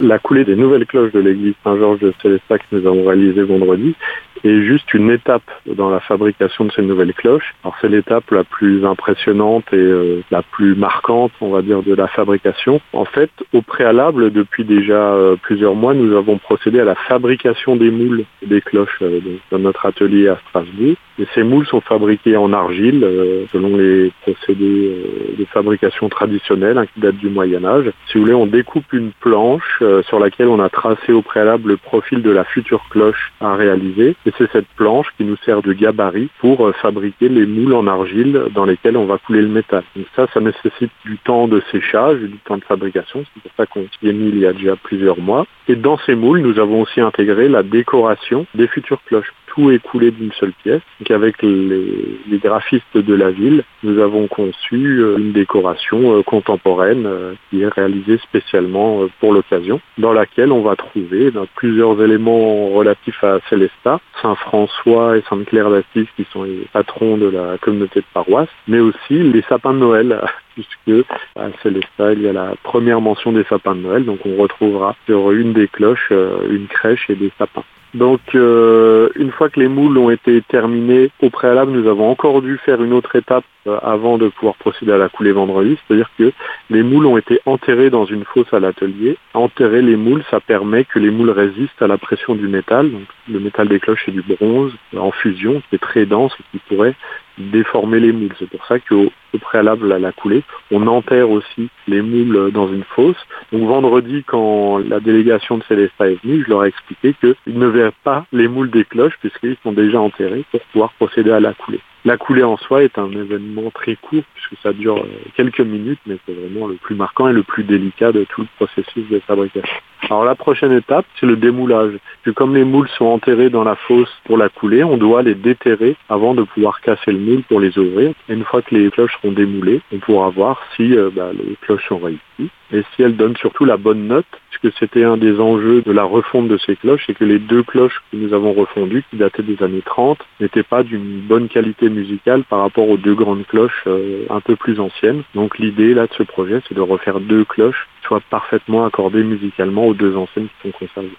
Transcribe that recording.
La coulée des nouvelles cloches de l'église Saint-Georges de Célestat que nous avons réalisée vendredi est juste une étape dans la fabrication de ces nouvelles cloches. Alors c'est l'étape la plus impressionnante et euh, la plus marquante, on va dire, de la fabrication. En fait, au préalable, depuis déjà euh, plusieurs mois, nous avons procédé à la fabrication des moules des cloches euh, dans notre atelier à Strasbourg. Et ces moules sont fabriqués en argile selon les procédés de fabrication traditionnels hein, qui datent du Moyen Âge. Si vous voulez, on découpe une planche euh, sur laquelle on a tracé au préalable le profil de la future cloche à réaliser. Et c'est cette planche qui nous sert de gabarit pour euh, fabriquer les moules en argile dans lesquels on va couler le métal. Donc ça, ça nécessite du temps de séchage, du temps de fabrication. C'est pour ça qu'on s'y est mis il y a déjà plusieurs mois. Et dans ces moules, nous avons aussi intégré la décoration des futures cloches tout d'une seule pièce. Donc avec les, graphistes de la ville, nous avons conçu euh, une décoration euh, contemporaine euh, qui est réalisée spécialement pour l'occasion, dans laquelle on va trouver ben, plusieurs éléments relatifs à Célestat, Saint-François et Sainte-Claire d'Assise qui sont les patrons de la communauté de paroisse, mais aussi les sapins de Noël puisque à Célestat, il y a la première mention des sapins de Noël, donc on retrouvera sur une des cloches une crèche et des sapins. Donc euh, une fois que les moules ont été terminés, au préalable, nous avons encore dû faire une autre étape euh, avant de pouvoir procéder à la coulée vendredi, c'est-à-dire que les moules ont été enterrés dans une fosse à l'atelier. Enterrer les moules, ça permet que les moules résistent à la pression du métal. Donc, le métal des cloches est du bronze en fusion qui est très dense et qui pourrait déformer les moules. C'est pour ça qu'au préalable à la coulée, on enterre aussi les moules dans une fosse. Donc vendredi, quand la délégation de Célestat est venue, je leur ai expliqué qu'ils ne verraient pas les moules des cloches puisqu'ils sont déjà enterrés pour pouvoir procéder à la coulée. La coulée en soi est un événement très court puisque ça dure euh, quelques minutes, mais c'est vraiment le plus marquant et le plus délicat de tout le processus de fabrication. Alors la prochaine étape, c'est le démoulage. Puis comme les moules sont enterrés dans la fosse pour la coulée, on doit les déterrer avant de pouvoir casser le moule pour les ouvrir. Et une fois que les cloches seront démoulées, on pourra voir si euh, bah, les cloches sont réussies et si elles donnent surtout la bonne note, puisque c'était un des enjeux de la refonte de ces cloches, et que les deux cloches que nous avons refondues, qui dataient des années 30, n'étaient pas d'une bonne qualité musicale par rapport aux deux grandes cloches euh, un peu plus anciennes. Donc l'idée là de ce projet, c'est de refaire deux cloches qui soient parfaitement accordées musicalement aux deux anciennes qui sont conservées.